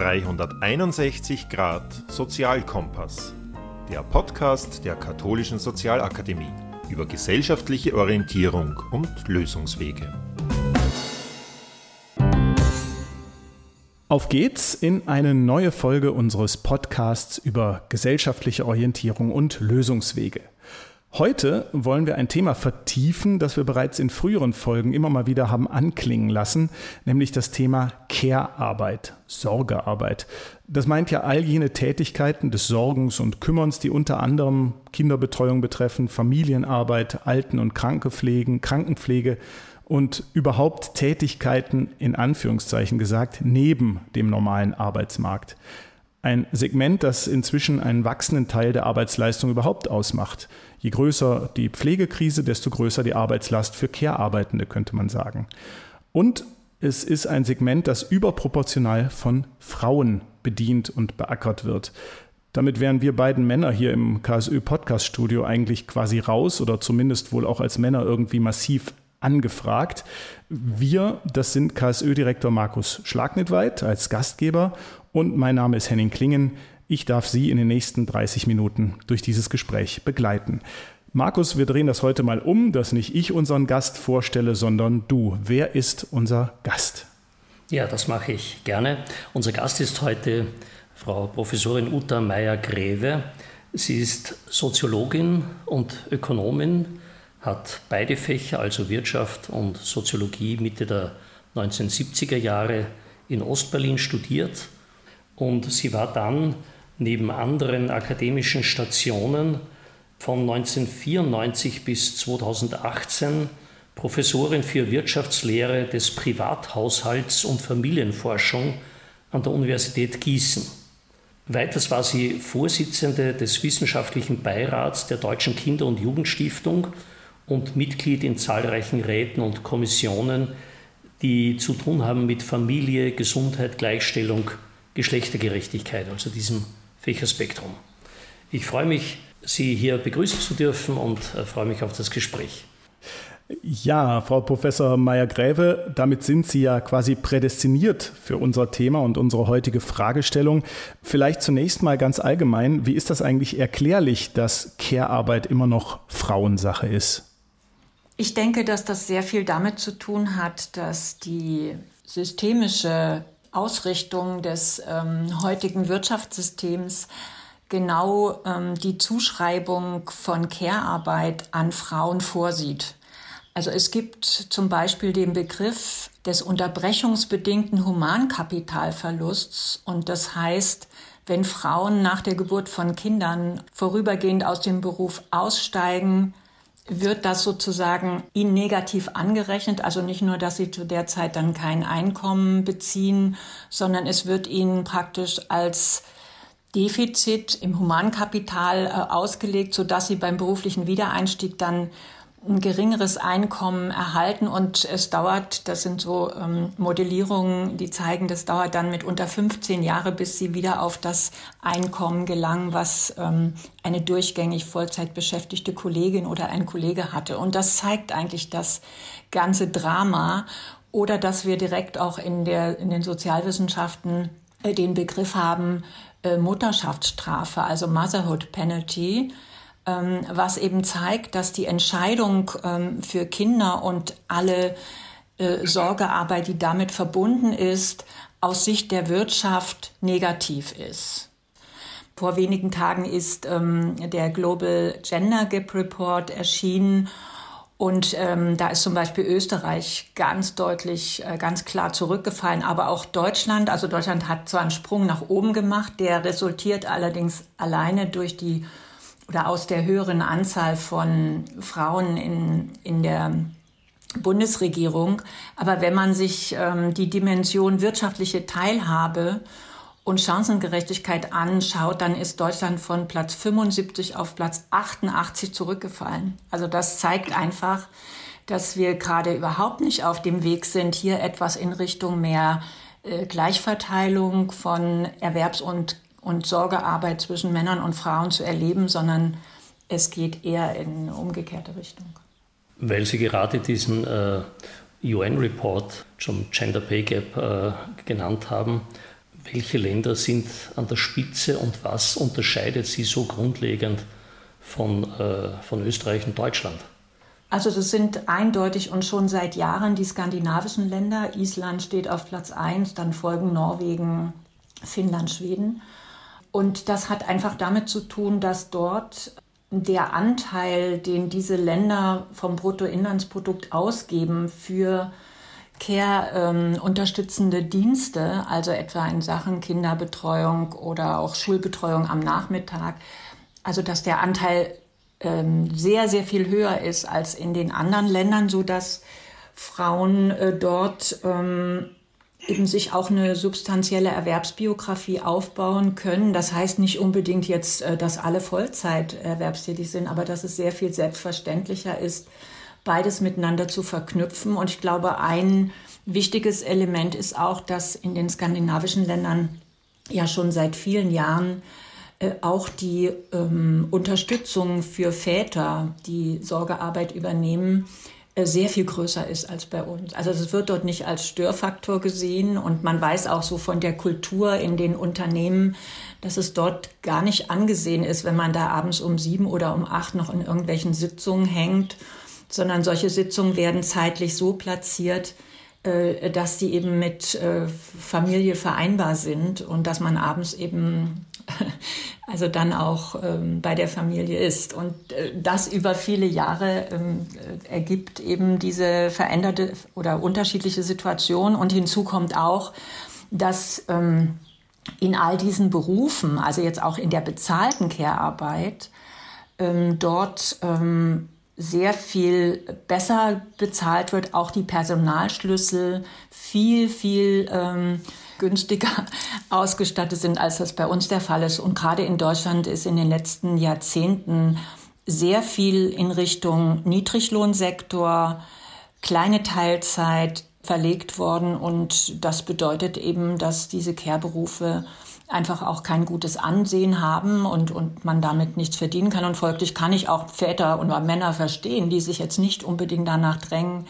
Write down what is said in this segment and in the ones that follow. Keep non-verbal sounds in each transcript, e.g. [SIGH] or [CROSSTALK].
361 Grad Sozialkompass, der Podcast der Katholischen Sozialakademie über gesellschaftliche Orientierung und Lösungswege. Auf geht's in eine neue Folge unseres Podcasts über gesellschaftliche Orientierung und Lösungswege. Heute wollen wir ein Thema vertiefen, das wir bereits in früheren Folgen immer mal wieder haben anklingen lassen, nämlich das Thema Care-Arbeit, Sorgearbeit. Das meint ja all jene Tätigkeiten des Sorgens und Kümmerns, die unter anderem Kinderbetreuung betreffen, Familienarbeit, Alten- und Krankepflegen, Krankenpflege und überhaupt Tätigkeiten in Anführungszeichen gesagt neben dem normalen Arbeitsmarkt. Ein Segment, das inzwischen einen wachsenden Teil der Arbeitsleistung überhaupt ausmacht. Je größer die Pflegekrise, desto größer die Arbeitslast für Care-Arbeitende, könnte man sagen. Und es ist ein Segment, das überproportional von Frauen bedient und beackert wird. Damit wären wir beiden Männer hier im KSÖ-Podcast-Studio eigentlich quasi raus oder zumindest wohl auch als Männer irgendwie massiv angefragt. Wir, das sind KSÖ-Direktor Markus Schlagnitweit als Gastgeber und mein Name ist Henning Klingen. Ich darf Sie in den nächsten 30 Minuten durch dieses Gespräch begleiten. Markus, wir drehen das heute mal um, dass nicht ich unseren Gast vorstelle, sondern du. Wer ist unser Gast? Ja, das mache ich gerne. Unser Gast ist heute Frau Professorin Uta Meyer-Greve. Sie ist Soziologin und Ökonomin, hat beide Fächer, also Wirtschaft und Soziologie, Mitte der 1970er Jahre in Ostberlin studiert. Und sie war dann neben anderen akademischen Stationen von 1994 bis 2018 Professorin für Wirtschaftslehre des Privathaushalts und Familienforschung an der Universität Gießen. Weiters war sie Vorsitzende des wissenschaftlichen Beirats der Deutschen Kinder- und Jugendstiftung und Mitglied in zahlreichen Räten und Kommissionen, die zu tun haben mit Familie, Gesundheit, Gleichstellung, Geschlechtergerechtigkeit, also diesem Fächerspektrum. Ich freue mich, Sie hier begrüßen zu dürfen und äh, freue mich auf das Gespräch. Ja, Frau Professor Meyer-Gräve, damit sind Sie ja quasi prädestiniert für unser Thema und unsere heutige Fragestellung. Vielleicht zunächst mal ganz allgemein, wie ist das eigentlich erklärlich, dass Care-Arbeit immer noch Frauensache ist? Ich denke, dass das sehr viel damit zu tun hat, dass die systemische Ausrichtung des ähm, heutigen Wirtschaftssystems genau ähm, die Zuschreibung von Care-Arbeit an Frauen vorsieht. Also es gibt zum Beispiel den Begriff des unterbrechungsbedingten Humankapitalverlusts und das heißt, wenn Frauen nach der Geburt von Kindern vorübergehend aus dem Beruf aussteigen, wird das sozusagen ihnen negativ angerechnet. Also nicht nur, dass sie zu der Zeit dann kein Einkommen beziehen, sondern es wird ihnen praktisch als Defizit im Humankapital äh, ausgelegt, sodass sie beim beruflichen Wiedereinstieg dann ein geringeres Einkommen erhalten und es dauert, das sind so ähm, Modellierungen, die zeigen, das dauert dann mit unter 15 Jahre, bis sie wieder auf das Einkommen gelangen, was ähm, eine durchgängig Vollzeit beschäftigte Kollegin oder ein Kollege hatte. Und das zeigt eigentlich das ganze Drama oder dass wir direkt auch in, der, in den Sozialwissenschaften äh, den Begriff haben, äh, Mutterschaftsstrafe, also Motherhood Penalty was eben zeigt, dass die Entscheidung ähm, für Kinder und alle äh, Sorgearbeit, die damit verbunden ist, aus Sicht der Wirtschaft negativ ist. Vor wenigen Tagen ist ähm, der Global Gender Gap Report erschienen und ähm, da ist zum Beispiel Österreich ganz deutlich, äh, ganz klar zurückgefallen, aber auch Deutschland. Also Deutschland hat zwar einen Sprung nach oben gemacht, der resultiert allerdings alleine durch die oder aus der höheren Anzahl von Frauen in, in der Bundesregierung. Aber wenn man sich ähm, die Dimension wirtschaftliche Teilhabe und Chancengerechtigkeit anschaut, dann ist Deutschland von Platz 75 auf Platz 88 zurückgefallen. Also das zeigt einfach, dass wir gerade überhaupt nicht auf dem Weg sind, hier etwas in Richtung mehr äh, Gleichverteilung von Erwerbs- und und Sorgearbeit zwischen Männern und Frauen zu erleben, sondern es geht eher in eine umgekehrte Richtung. Weil Sie gerade diesen äh, UN-Report zum Gender Pay Gap äh, genannt haben, welche Länder sind an der Spitze und was unterscheidet sie so grundlegend von, äh, von Österreich und Deutschland? Also das sind eindeutig und schon seit Jahren die skandinavischen Länder. Island steht auf Platz 1, dann folgen Norwegen, Finnland, Schweden. Und das hat einfach damit zu tun, dass dort der Anteil, den diese Länder vom Bruttoinlandsprodukt ausgeben für Care-unterstützende ähm, Dienste, also etwa in Sachen Kinderbetreuung oder auch Schulbetreuung am Nachmittag, also dass der Anteil ähm, sehr, sehr viel höher ist als in den anderen Ländern, so dass Frauen äh, dort ähm, eben sich auch eine substanzielle Erwerbsbiografie aufbauen können. Das heißt nicht unbedingt jetzt, äh, dass alle Vollzeit erwerbstätig sind, aber dass es sehr viel selbstverständlicher ist, beides miteinander zu verknüpfen. Und ich glaube, ein wichtiges Element ist auch, dass in den skandinavischen Ländern ja schon seit vielen Jahren äh, auch die ähm, Unterstützung für Väter, die Sorgearbeit übernehmen, sehr viel größer ist als bei uns. Also es wird dort nicht als Störfaktor gesehen und man weiß auch so von der Kultur in den Unternehmen, dass es dort gar nicht angesehen ist, wenn man da abends um sieben oder um acht noch in irgendwelchen Sitzungen hängt sondern solche Sitzungen werden zeitlich so platziert, äh, dass die eben mit äh, Familie vereinbar sind und dass man abends eben [LAUGHS] also dann auch ähm, bei der Familie ist. Und äh, das über viele Jahre ähm, ergibt eben diese veränderte oder unterschiedliche Situation. Und hinzu kommt auch, dass ähm, in all diesen Berufen, also jetzt auch in der bezahlten Care-Arbeit, dort sehr viel besser bezahlt wird, auch die Personalschlüssel viel, viel ähm, günstiger [LAUGHS] ausgestattet sind, als das bei uns der Fall ist. Und gerade in Deutschland ist in den letzten Jahrzehnten sehr viel in Richtung Niedriglohnsektor, kleine Teilzeit verlegt worden. Und das bedeutet eben, dass diese Care-Berufe einfach auch kein gutes Ansehen haben und, und man damit nichts verdienen kann. Und folglich kann ich auch Väter oder Männer verstehen, die sich jetzt nicht unbedingt danach drängen,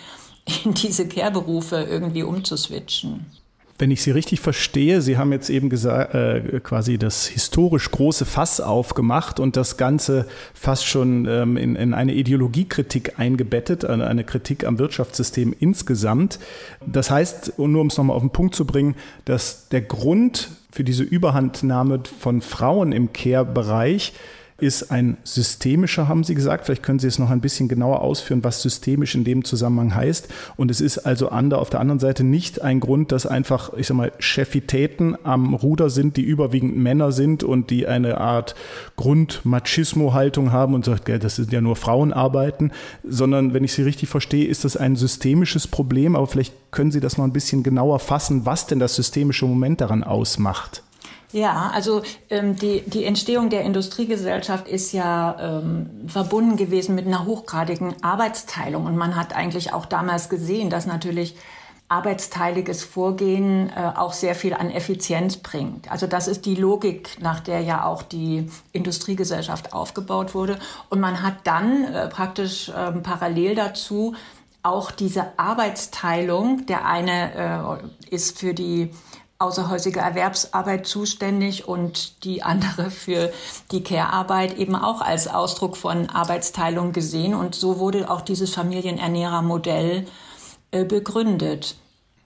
[LAUGHS] in diese Care-Berufe irgendwie umzuswitchen. Wenn ich Sie richtig verstehe, Sie haben jetzt eben gesagt, äh, quasi das historisch große Fass aufgemacht und das Ganze fast schon ähm, in, in, eine Ideologiekritik eingebettet, eine, Kritik am Wirtschaftssystem insgesamt. Das heißt, nur um es nochmal auf den Punkt zu bringen, dass der Grund für diese Überhandnahme von Frauen im Care-Bereich ist ein systemischer, haben Sie gesagt. Vielleicht können Sie es noch ein bisschen genauer ausführen, was systemisch in dem Zusammenhang heißt. Und es ist also auf der anderen Seite nicht ein Grund, dass einfach, ich sag mal, Chefitäten am Ruder sind, die überwiegend Männer sind und die eine Art Grund-Machismo-Haltung haben und sagt, das sind ja nur Frauenarbeiten, sondern wenn ich Sie richtig verstehe, ist das ein systemisches Problem. Aber vielleicht können Sie das noch ein bisschen genauer fassen, was denn das systemische Moment daran ausmacht. Ja, also ähm, die, die Entstehung der Industriegesellschaft ist ja ähm, verbunden gewesen mit einer hochgradigen Arbeitsteilung. Und man hat eigentlich auch damals gesehen, dass natürlich arbeitsteiliges Vorgehen äh, auch sehr viel an Effizienz bringt. Also das ist die Logik, nach der ja auch die Industriegesellschaft aufgebaut wurde. Und man hat dann äh, praktisch äh, parallel dazu auch diese Arbeitsteilung. Der eine äh, ist für die außerhäusige Erwerbsarbeit zuständig und die andere für die Care-Arbeit eben auch als Ausdruck von Arbeitsteilung gesehen. Und so wurde auch dieses Familienernährermodell äh, begründet.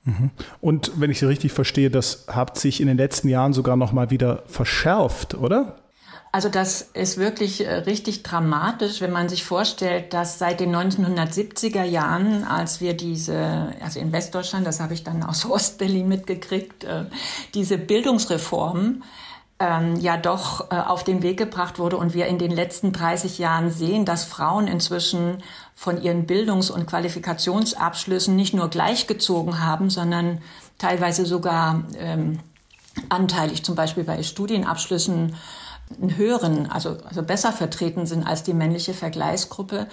Mhm. Und wenn ich Sie richtig verstehe, das hat sich in den letzten Jahren sogar noch mal wieder verschärft, oder? Also das ist wirklich äh, richtig dramatisch, wenn man sich vorstellt, dass seit den 1970er Jahren, als wir diese, also in Westdeutschland, das habe ich dann aus [LAUGHS] Ostberlin mitgekriegt, äh, diese Bildungsreform ähm, ja doch äh, auf den Weg gebracht wurde und wir in den letzten 30 Jahren sehen, dass Frauen inzwischen von ihren Bildungs- und Qualifikationsabschlüssen nicht nur gleichgezogen haben, sondern teilweise sogar ähm, anteilig, zum Beispiel bei Studienabschlüssen einen höheren, also, also besser vertreten sind als die männliche Vergleichsgruppe,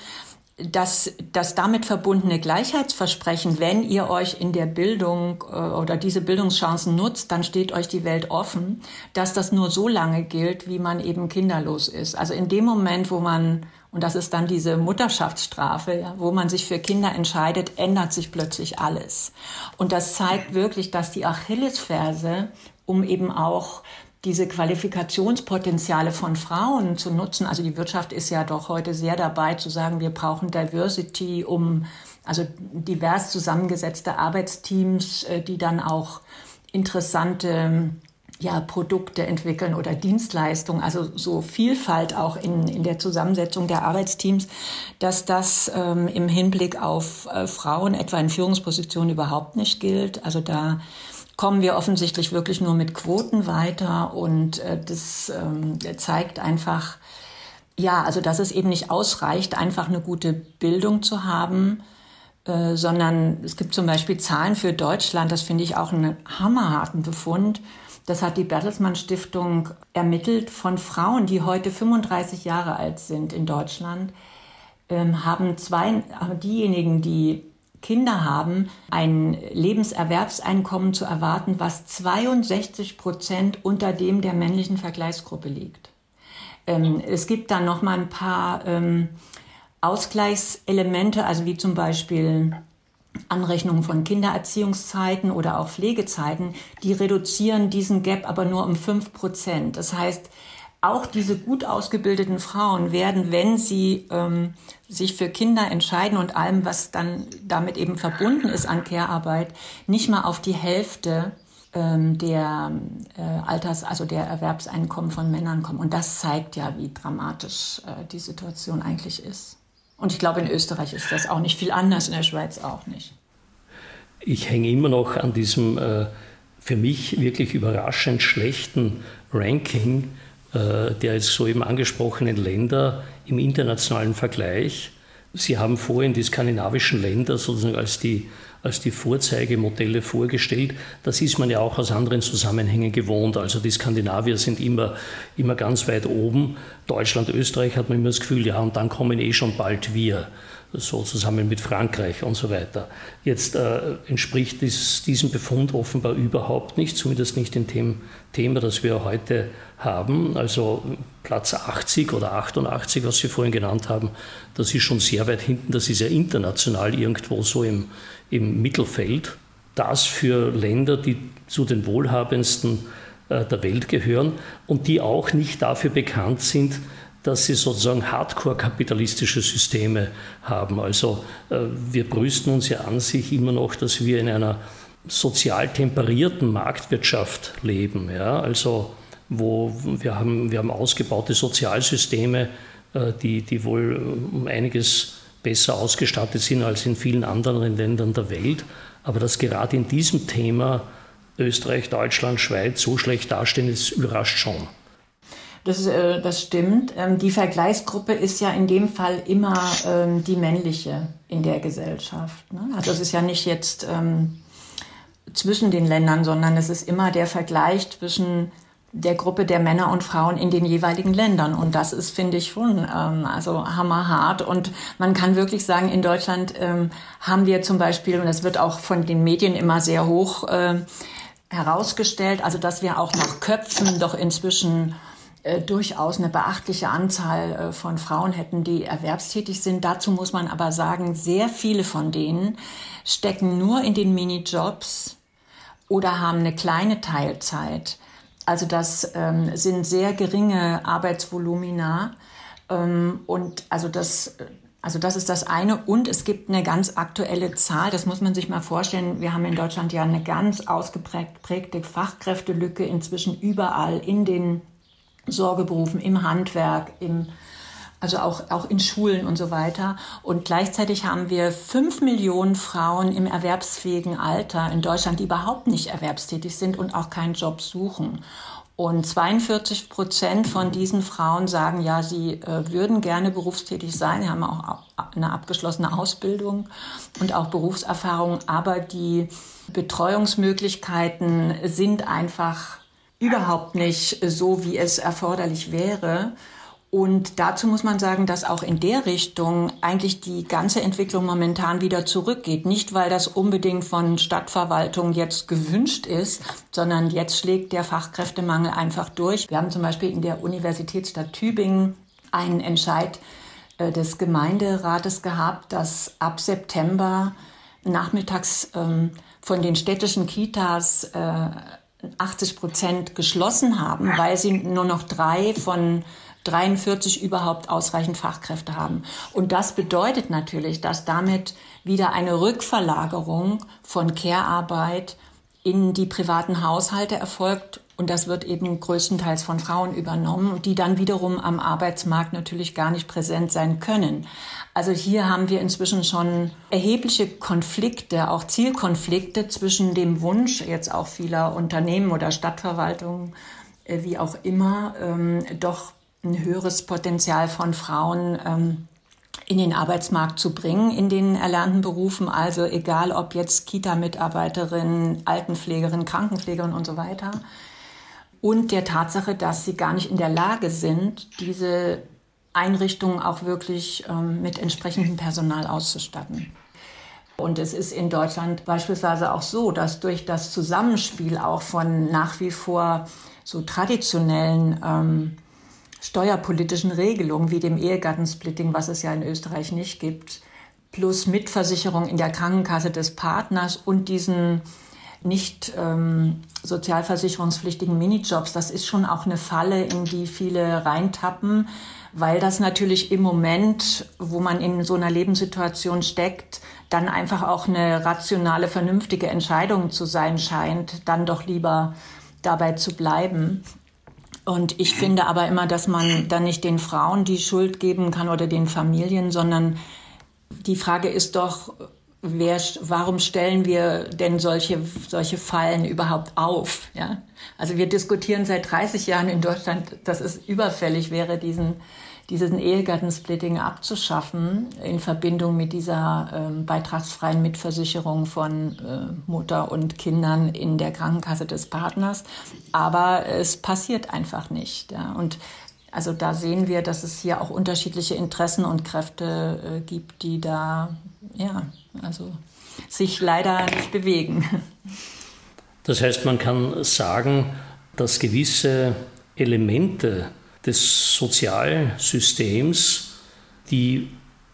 dass das damit verbundene Gleichheitsversprechen, wenn ihr euch in der Bildung äh, oder diese Bildungschancen nutzt, dann steht euch die Welt offen, dass das nur so lange gilt, wie man eben kinderlos ist. Also in dem Moment, wo man, und das ist dann diese Mutterschaftsstrafe, ja, wo man sich für Kinder entscheidet, ändert sich plötzlich alles. Und das zeigt wirklich, dass die Achillesferse um eben auch diese Qualifikationspotenziale von Frauen zu nutzen. Also die Wirtschaft ist ja doch heute sehr dabei zu sagen, wir brauchen Diversity, um also divers zusammengesetzte Arbeitsteams, äh, die dann auch interessante ja, Produkte entwickeln oder Dienstleistungen, also so Vielfalt auch in, in der Zusammensetzung der Arbeitsteams, dass das ähm, im Hinblick auf äh, Frauen etwa in Führungspositionen überhaupt nicht gilt. Also da kommen wir offensichtlich wirklich nur mit Quoten weiter und äh, das ähm, zeigt einfach, ja, also dass es eben nicht ausreicht, einfach eine gute Bildung zu haben, äh, sondern es gibt zum Beispiel Zahlen für Deutschland, das finde ich auch einen hammerharten Befund. Das hat die Bertelsmann Stiftung ermittelt von Frauen, die heute 35 Jahre alt sind in Deutschland, ähm, haben zwei, diejenigen, die Kinder haben, ein Lebenserwerbseinkommen zu erwarten, was 62 Prozent unter dem der männlichen Vergleichsgruppe liegt. Ähm, es gibt dann noch mal ein paar ähm, Ausgleichselemente, also wie zum Beispiel Anrechnungen von Kindererziehungszeiten oder auch Pflegezeiten, die reduzieren diesen Gap aber nur um fünf Prozent. Das heißt, auch diese gut ausgebildeten Frauen werden, wenn sie ähm, sich für Kinder entscheiden und allem, was dann damit eben verbunden ist an Care-Arbeit, nicht mal auf die Hälfte ähm, der äh, Alters-, also der Erwerbseinkommen von Männern kommen. Und das zeigt ja, wie dramatisch äh, die Situation eigentlich ist. Und ich glaube, in Österreich ist das auch nicht viel anders, in der Schweiz auch nicht. Ich hänge immer noch an diesem äh, für mich wirklich überraschend schlechten Ranking der jetzt soeben angesprochenen Länder im internationalen Vergleich. Sie haben vorhin die skandinavischen Länder sozusagen als die als die Vorzeigemodelle vorgestellt. Das ist man ja auch aus anderen Zusammenhängen gewohnt. Also die Skandinavier sind immer, immer ganz weit oben. Deutschland, Österreich hat man immer das Gefühl, ja, und dann kommen eh schon bald wir so zusammen mit Frankreich und so weiter. Jetzt äh, entspricht dies, diesem Befund offenbar überhaupt nicht, zumindest nicht in dem Thema, das wir heute haben. Also Platz 80 oder 88, was Sie vorhin genannt haben, das ist schon sehr weit hinten. Das ist ja international irgendwo so im, im Mittelfeld. Das für Länder, die zu den wohlhabendsten äh, der Welt gehören und die auch nicht dafür bekannt sind, dass sie sozusagen hardcore-kapitalistische Systeme haben. Also äh, wir brüsten uns ja an sich immer noch, dass wir in einer sozial temperierten Marktwirtschaft leben. Ja? Also wo wir haben, wir haben ausgebaute Sozialsysteme, äh, die, die wohl um einiges besser ausgestattet sind als in vielen anderen Ländern der Welt. Aber dass gerade in diesem Thema Österreich, Deutschland, Schweiz so schlecht dastehen, ist überrascht schon. Das, äh, das stimmt. Ähm, die Vergleichsgruppe ist ja in dem Fall immer ähm, die männliche in der Gesellschaft. Ne? Also es ist ja nicht jetzt ähm, zwischen den Ländern, sondern es ist immer der Vergleich zwischen der Gruppe der Männer und Frauen in den jeweiligen Ländern. Und das ist, finde ich, schon also hammerhart. Und man kann wirklich sagen, in Deutschland haben wir zum Beispiel, und das wird auch von den Medien immer sehr hoch äh, herausgestellt, also dass wir auch nach Köpfen doch inzwischen durchaus eine beachtliche Anzahl äh, von Frauen hätten, die erwerbstätig sind. Dazu muss man aber sagen, sehr viele von denen stecken nur in den Minijobs oder haben eine kleine Teilzeit. Also das ähm, sind sehr geringe Arbeitsvolumina. Ähm, und also das, also das ist das eine. Und es gibt eine ganz aktuelle Zahl, das muss man sich mal vorstellen. Wir haben in Deutschland ja eine ganz ausgeprägte Fachkräftelücke inzwischen überall in den Sorgeberufen, im Handwerk, im, also auch, auch in Schulen und so weiter. Und gleichzeitig haben wir fünf Millionen Frauen im erwerbsfähigen Alter in Deutschland, die überhaupt nicht erwerbstätig sind und auch keinen Job suchen. Und 42 Prozent von diesen Frauen sagen, ja, sie äh, würden gerne berufstätig sein, haben auch eine abgeschlossene Ausbildung und auch Berufserfahrung, aber die Betreuungsmöglichkeiten sind einfach überhaupt nicht so, wie es erforderlich wäre. Und dazu muss man sagen, dass auch in der Richtung eigentlich die ganze Entwicklung momentan wieder zurückgeht. Nicht, weil das unbedingt von Stadtverwaltung jetzt gewünscht ist, sondern jetzt schlägt der Fachkräftemangel einfach durch. Wir haben zum Beispiel in der Universitätsstadt Tübingen einen Entscheid äh, des Gemeinderates gehabt, dass ab September nachmittags ähm, von den städtischen Kitas äh, 80 Prozent geschlossen haben, weil sie nur noch drei von 43 überhaupt ausreichend Fachkräfte haben. Und das bedeutet natürlich, dass damit wieder eine Rückverlagerung von Care-Arbeit in die privaten Haushalte erfolgt. Und das wird eben größtenteils von Frauen übernommen, die dann wiederum am Arbeitsmarkt natürlich gar nicht präsent sein können. Also hier haben wir inzwischen schon erhebliche Konflikte, auch Zielkonflikte zwischen dem Wunsch jetzt auch vieler Unternehmen oder Stadtverwaltungen, äh, wie auch immer, ähm, doch ein höheres Potenzial von Frauen ähm, in den Arbeitsmarkt zu bringen in den erlernten Berufen. Also egal ob jetzt Kita-Mitarbeiterin, Altenpflegerin, Krankenpflegerin und so weiter. Und der Tatsache, dass sie gar nicht in der Lage sind, diese Einrichtungen auch wirklich ähm, mit entsprechendem Personal auszustatten. Und es ist in Deutschland beispielsweise auch so, dass durch das Zusammenspiel auch von nach wie vor so traditionellen ähm, steuerpolitischen Regelungen wie dem Ehegattensplitting, was es ja in Österreich nicht gibt, plus Mitversicherung in der Krankenkasse des Partners und diesen nicht ähm, sozialversicherungspflichtigen Minijobs, das ist schon auch eine Falle, in die viele reintappen, weil das natürlich im Moment, wo man in so einer Lebenssituation steckt, dann einfach auch eine rationale, vernünftige Entscheidung zu sein scheint, dann doch lieber dabei zu bleiben. Und ich finde aber immer, dass man dann nicht den Frauen die Schuld geben kann oder den Familien, sondern die Frage ist doch, wer, warum stellen wir denn solche, solche Fallen überhaupt auf? Ja? Also wir diskutieren seit 30 Jahren in Deutschland, dass es überfällig wäre, diesen diesen Ehegattensplitting abzuschaffen in Verbindung mit dieser ähm, beitragsfreien Mitversicherung von äh, Mutter und Kindern in der Krankenkasse des Partners. Aber es passiert einfach nicht. Ja. Und also da sehen wir, dass es hier auch unterschiedliche Interessen und Kräfte äh, gibt, die da ja, also sich leider nicht bewegen. Das heißt, man kann sagen, dass gewisse Elemente des Sozialsystems, die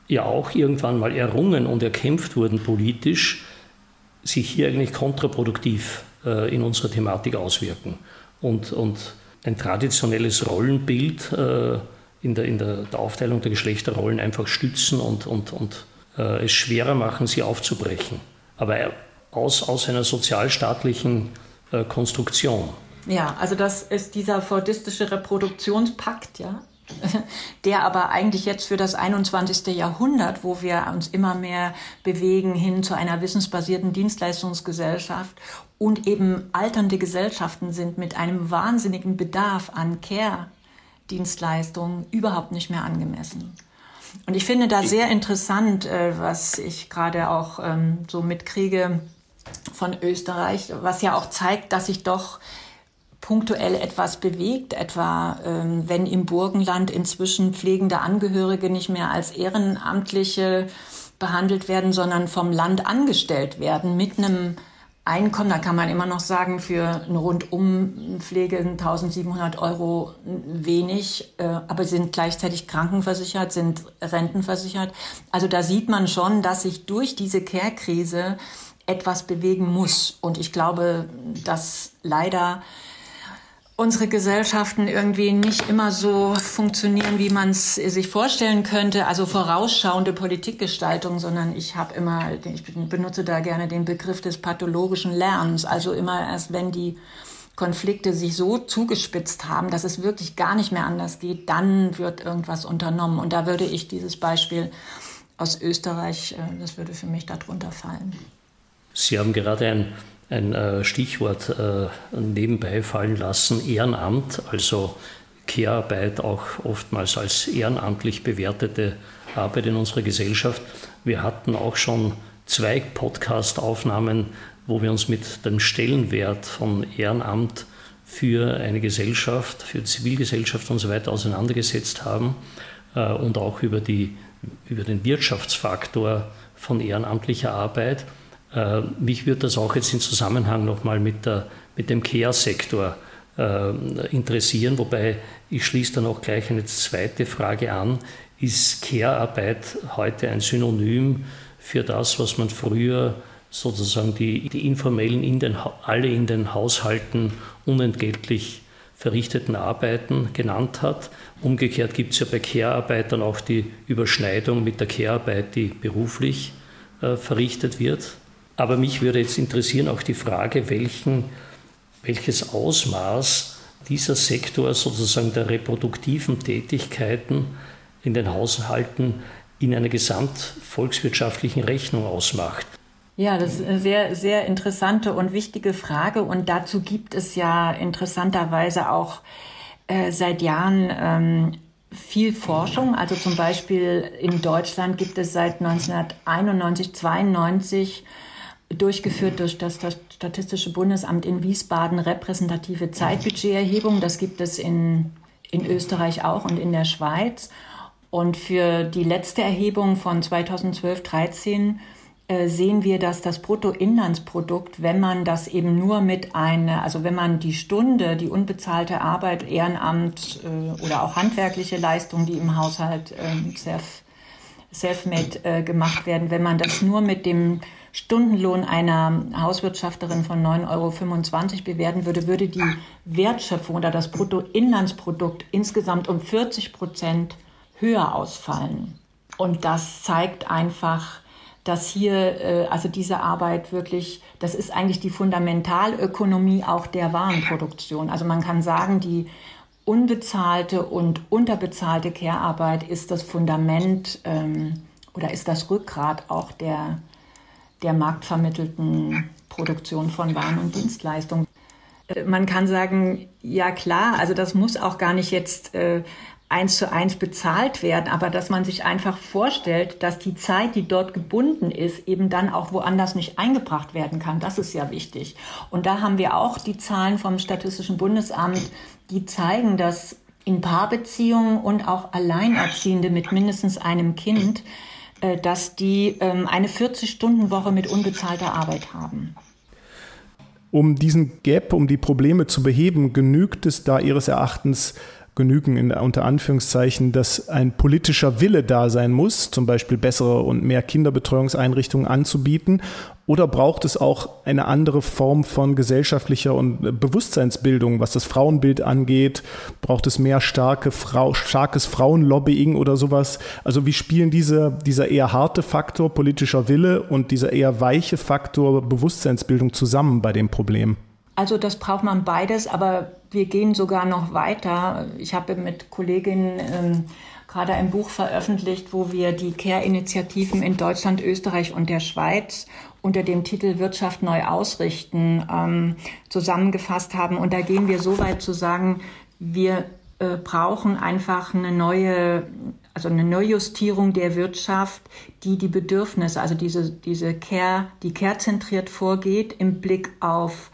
ja auch irgendwann mal errungen und erkämpft wurden politisch, sich hier eigentlich kontraproduktiv äh, in unserer Thematik auswirken. Und, und ein traditionelles Rollenbild äh, in, der, in der, Aufteilung der Geschlechterrollen einfach stützen und, und, und es schwerer machen, sie aufzubrechen. Aber aus, aus einer sozialstaatlichen äh, Konstruktion. Ja, also das ist dieser fordistische Reproduktionspakt, ja, [LAUGHS] der aber eigentlich jetzt für das 21. Jahrhundert, wo wir uns immer mehr bewegen hin zu einer wissensbasierten Dienstleistungsgesellschaft und eben alternde Gesellschaften sind mit einem wahnsinnigen Bedarf an Care-Dienstleistungen überhaupt nicht mehr angemessen. Und ich finde da sehr interessant, äh, was ich gerade auch ähm, so mitkriege von Österreich, was ja auch zeigt, dass sich doch punktuell etwas bewegt, etwa ähm, wenn im Burgenland inzwischen pflegende Angehörige nicht mehr als Ehrenamtliche behandelt werden, sondern vom Land angestellt werden mit einem Einkommen, da kann man immer noch sagen, für eine Rundumpflege 1700 Euro wenig, äh, aber sind gleichzeitig krankenversichert, sind rentenversichert. Also da sieht man schon, dass sich durch diese Care-Krise etwas bewegen muss. Und ich glaube, dass leider unsere Gesellschaften irgendwie nicht immer so funktionieren, wie man es sich vorstellen könnte, also vorausschauende Politikgestaltung, sondern ich habe immer, ich benutze da gerne den Begriff des pathologischen Lernens, also immer erst wenn die Konflikte sich so zugespitzt haben, dass es wirklich gar nicht mehr anders geht, dann wird irgendwas unternommen. Und da würde ich dieses Beispiel aus Österreich, äh, das würde für mich darunter fallen. Sie haben gerade ein ein äh, Stichwort äh, nebenbei fallen lassen, Ehrenamt, also Care-Arbeit auch oftmals als ehrenamtlich bewertete Arbeit in unserer Gesellschaft. Wir hatten auch schon zwei Podcast-Aufnahmen, wo wir uns mit dem Stellenwert von Ehrenamt für eine Gesellschaft, für die Zivilgesellschaft und so weiter auseinandergesetzt haben äh, und auch über, die, über den Wirtschaftsfaktor von ehrenamtlicher Arbeit. Äh, mich würde das auch jetzt in Zusammenhang nochmal mit, mit dem Care-Sektor äh, interessieren, wobei ich schließe dann auch gleich eine zweite Frage an. Ist Care-Arbeit heute ein Synonym für das, was man früher sozusagen die, die informellen, in den, alle in den Haushalten unentgeltlich verrichteten Arbeiten genannt hat. Umgekehrt gibt es ja bei Care-Arbeitern auch die Überschneidung mit der Care-Arbeit, die beruflich äh, verrichtet wird. Aber mich würde jetzt interessieren auch die Frage, welchen, welches Ausmaß dieser Sektor sozusagen der reproduktiven Tätigkeiten in den Haushalten in einer gesamtvolkswirtschaftlichen Rechnung ausmacht. Ja, das ist eine sehr, sehr interessante und wichtige Frage. Und dazu gibt es ja interessanterweise auch äh, seit Jahren ähm, viel Forschung. Also zum Beispiel in Deutschland gibt es seit 1991, 92 durchgeführt durch das Statistische Bundesamt in Wiesbaden repräsentative Zeitbudgeterhebung. Das gibt es in, in Österreich auch und in der Schweiz. Und für die letzte Erhebung von 2012-13 äh, sehen wir, dass das Bruttoinlandsprodukt, wenn man das eben nur mit einer, also wenn man die Stunde, die unbezahlte Arbeit, Ehrenamt äh, oder auch handwerkliche Leistungen, die im Haushalt äh, self-made äh, gemacht werden, wenn man das nur mit dem Stundenlohn einer Hauswirtschafterin von 9,25 Euro bewerten würde, würde die Wertschöpfung oder das Bruttoinlandsprodukt insgesamt um 40 Prozent höher ausfallen. Und das zeigt einfach, dass hier, äh, also diese Arbeit wirklich, das ist eigentlich die Fundamentalökonomie auch der Warenproduktion. Also man kann sagen, die unbezahlte und unterbezahlte Care-Arbeit ist das Fundament ähm, oder ist das Rückgrat auch der, der marktvermittelten Produktion von Waren und Dienstleistungen. Äh, man kann sagen, ja klar, also das muss auch gar nicht jetzt äh, eins zu eins bezahlt werden, aber dass man sich einfach vorstellt, dass die Zeit, die dort gebunden ist, eben dann auch woanders nicht eingebracht werden kann. Das ist ja wichtig. Und da haben wir auch die Zahlen vom Statistischen Bundesamt, die zeigen, dass in Paarbeziehungen und auch Alleinerziehende mit mindestens einem Kind, äh, dass die ähm, eine 40-Stunden-Woche mit unbezahlter Arbeit haben. Um diesen Gap, um die Probleme zu beheben, genügt es da Ihres Erachtens, genügen, in, unter Anführungszeichen, dass ein politischer Wille da sein muss, zum Beispiel bessere und mehr Kinderbetreuungseinrichtungen anzubieten? Oder braucht es auch eine andere Form von gesellschaftlicher und Bewusstseinsbildung, was das Frauenbild angeht? Braucht es mehr starke Frau, starkes Frauenlobbying oder sowas? Also wie spielen diese, dieser eher harte Faktor politischer Wille und dieser eher weiche Faktor Bewusstseinsbildung zusammen bei dem Problem? Also das braucht man beides, aber wir gehen sogar noch weiter. Ich habe mit Kolleginnen ähm, gerade ein Buch veröffentlicht, wo wir die Care-Initiativen in Deutschland, Österreich und der Schweiz unter dem Titel Wirtschaft neu ausrichten ähm, zusammengefasst haben. Und da gehen wir so weit zu sagen, wir äh, brauchen einfach eine neue, also eine Neujustierung der Wirtschaft, die die Bedürfnisse, also diese, diese Care, die care-zentriert vorgeht im Blick auf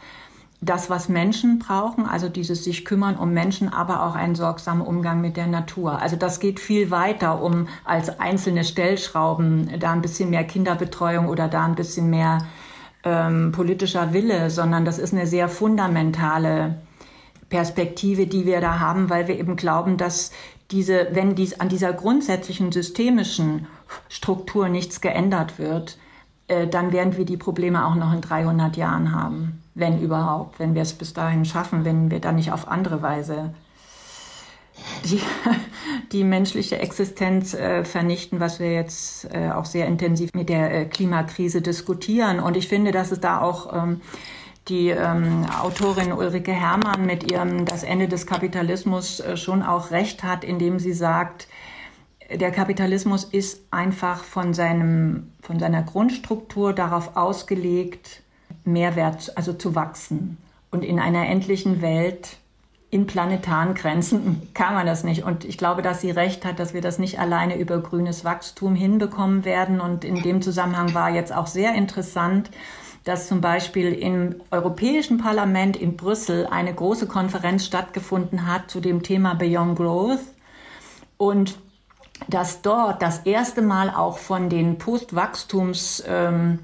das, was Menschen brauchen, also dieses sich kümmern um Menschen, aber auch ein sorgsamer Umgang mit der Natur. Also das geht viel weiter, um als einzelne Stellschrauben da ein bisschen mehr Kinderbetreuung oder da ein bisschen mehr ähm, politischer Wille, sondern das ist eine sehr fundamentale Perspektive, die wir da haben, weil wir eben glauben, dass diese, wenn dies an dieser grundsätzlichen systemischen Struktur nichts geändert wird, äh, dann werden wir die Probleme auch noch in 300 Jahren haben, wenn überhaupt, wenn wir es bis dahin schaffen, wenn wir dann nicht auf andere Weise die, [LAUGHS] die menschliche Existenz äh, vernichten, was wir jetzt äh, auch sehr intensiv mit der äh, Klimakrise diskutieren. Und ich finde, dass es da auch ähm, die ähm, Autorin Ulrike Herrmann mit ihrem Das Ende des Kapitalismus äh, schon auch recht hat, indem sie sagt, der Kapitalismus ist einfach von, seinem, von seiner Grundstruktur darauf ausgelegt, Mehrwert, also zu wachsen. Und in einer endlichen Welt, in planetaren Grenzen, [LAUGHS] kann man das nicht. Und ich glaube, dass sie recht hat, dass wir das nicht alleine über grünes Wachstum hinbekommen werden. Und in dem Zusammenhang war jetzt auch sehr interessant, dass zum Beispiel im Europäischen Parlament in Brüssel eine große Konferenz stattgefunden hat zu dem Thema Beyond Growth. Und dass dort das erste Mal auch von den Postwachstumstheoretikern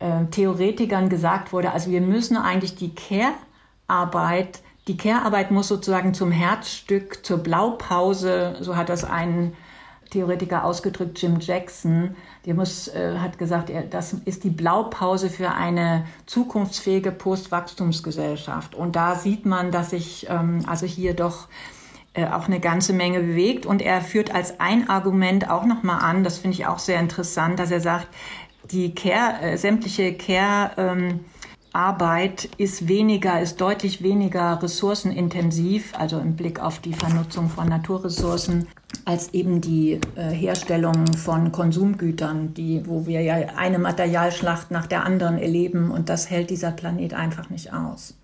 ähm, äh, gesagt wurde, also wir müssen eigentlich die Care-Arbeit, die Care-Arbeit muss sozusagen zum Herzstück, zur Blaupause, so hat das ein Theoretiker ausgedrückt, Jim Jackson, der muss, äh, hat gesagt, er, das ist die Blaupause für eine zukunftsfähige Postwachstumsgesellschaft. Und da sieht man, dass sich ähm, also hier doch auch eine ganze Menge bewegt. Und er führt als ein Argument auch nochmal an, das finde ich auch sehr interessant, dass er sagt, die Care, äh, sämtliche Care, ähm, Arbeit ist weniger, ist deutlich weniger ressourcenintensiv, also im Blick auf die Vernutzung von Naturressourcen, als eben die äh, Herstellung von Konsumgütern, die, wo wir ja eine Materialschlacht nach der anderen erleben und das hält dieser Planet einfach nicht aus.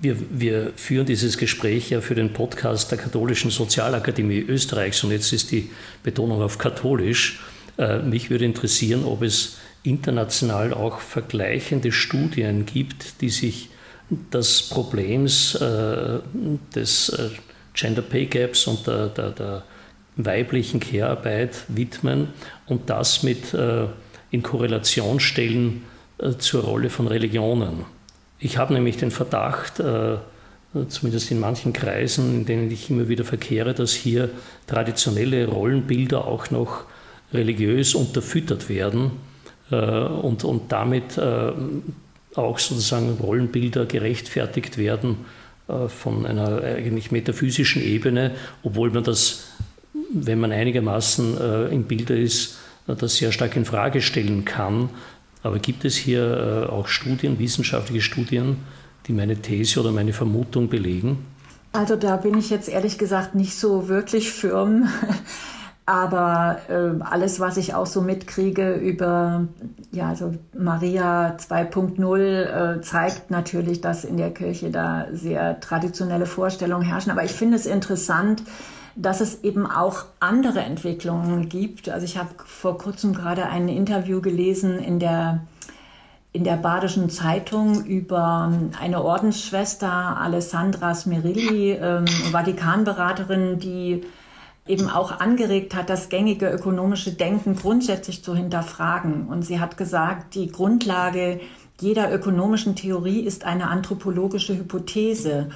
Wir, wir, führen dieses Gespräch ja für den Podcast der Katholischen Sozialakademie Österreichs und jetzt ist die Betonung auf katholisch. Äh, mich würde interessieren, ob es international auch vergleichende Studien gibt, die sich des Problems äh, des äh, Gender Pay Gaps und der, der, der weiblichen Care-Arbeit widmen und das mit äh, in Korrelation stellen äh, zur Rolle von Religionen. Ich habe nämlich den Verdacht, äh, zumindest in manchen Kreisen, in denen ich immer wieder verkehre, dass hier traditionelle Rollenbilder auch noch religiös unterfüttert werden äh, und, und damit äh, auch sozusagen Rollenbilder gerechtfertigt werden von einer eigentlich metaphysischen Ebene, obwohl man das, wenn man einigermaßen im Bilde ist, das sehr stark in Frage stellen kann. Aber gibt es hier auch Studien, wissenschaftliche Studien, die meine These oder meine Vermutung belegen? Also da bin ich jetzt ehrlich gesagt nicht so wirklich firm. [LAUGHS] Aber äh, alles, was ich auch so mitkriege über ja, also Maria 2.0, äh, zeigt natürlich, dass in der Kirche da sehr traditionelle Vorstellungen herrschen. Aber ich finde es interessant, dass es eben auch andere Entwicklungen gibt. Also ich habe vor kurzem gerade ein Interview gelesen in der in der Badischen Zeitung über eine Ordensschwester, Alessandra Smerilli, ähm, Vatikanberaterin, die eben auch angeregt hat, das gängige ökonomische Denken grundsätzlich zu hinterfragen. Und sie hat gesagt, die Grundlage jeder ökonomischen Theorie ist eine anthropologische Hypothese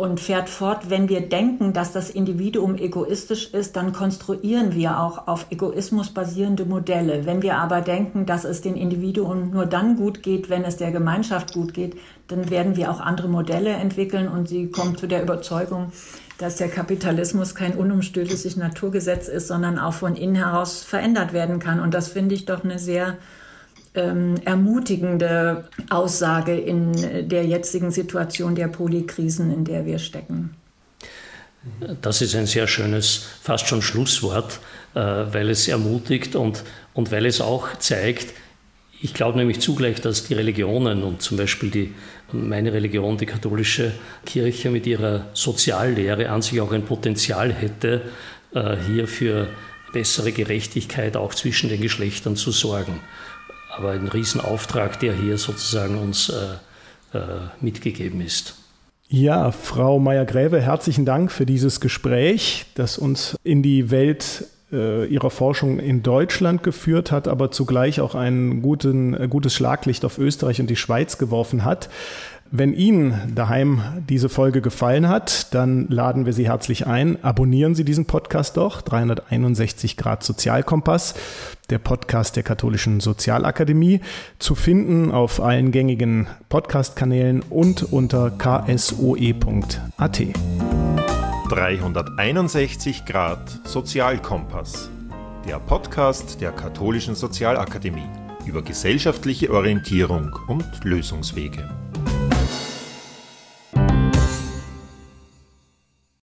und fährt fort, wenn wir denken, dass das Individuum egoistisch ist, dann konstruieren wir auch auf Egoismus basierende Modelle. Wenn wir aber denken, dass es den Individuen nur dann gut geht, wenn es der Gemeinschaft gut geht, dann werden wir auch andere Modelle entwickeln und sie kommt zu der Überzeugung, dass der Kapitalismus kein unumstößliches Naturgesetz ist, sondern auch von innen heraus verändert werden kann. Und das finde ich doch eine sehr ähm, ermutigende Aussage in der jetzigen Situation der Polykrisen, in der wir stecken. Das ist ein sehr schönes, fast schon Schlusswort, äh, weil es ermutigt und, und weil es auch zeigt, ich glaube nämlich zugleich, dass die Religionen und zum Beispiel die, meine Religion, die katholische Kirche mit ihrer Soziallehre an sich auch ein Potenzial hätte, äh, hier für bessere Gerechtigkeit auch zwischen den Geschlechtern zu sorgen. Aber ein Riesenauftrag, der hier sozusagen uns äh, äh, mitgegeben ist. Ja, Frau Meyer-Gräve, herzlichen Dank für dieses Gespräch, das uns in die Welt äh, ihrer Forschung in Deutschland geführt hat, aber zugleich auch ein guten, äh, gutes Schlaglicht auf Österreich und die Schweiz geworfen hat. Wenn Ihnen daheim diese Folge gefallen hat, dann laden wir Sie herzlich ein. Abonnieren Sie diesen Podcast doch. 361 Grad Sozialkompass, der Podcast der Katholischen Sozialakademie, zu finden auf allen gängigen Podcast-Kanälen und unter ksoe.at. 361 Grad Sozialkompass, der Podcast der Katholischen Sozialakademie über gesellschaftliche Orientierung und Lösungswege.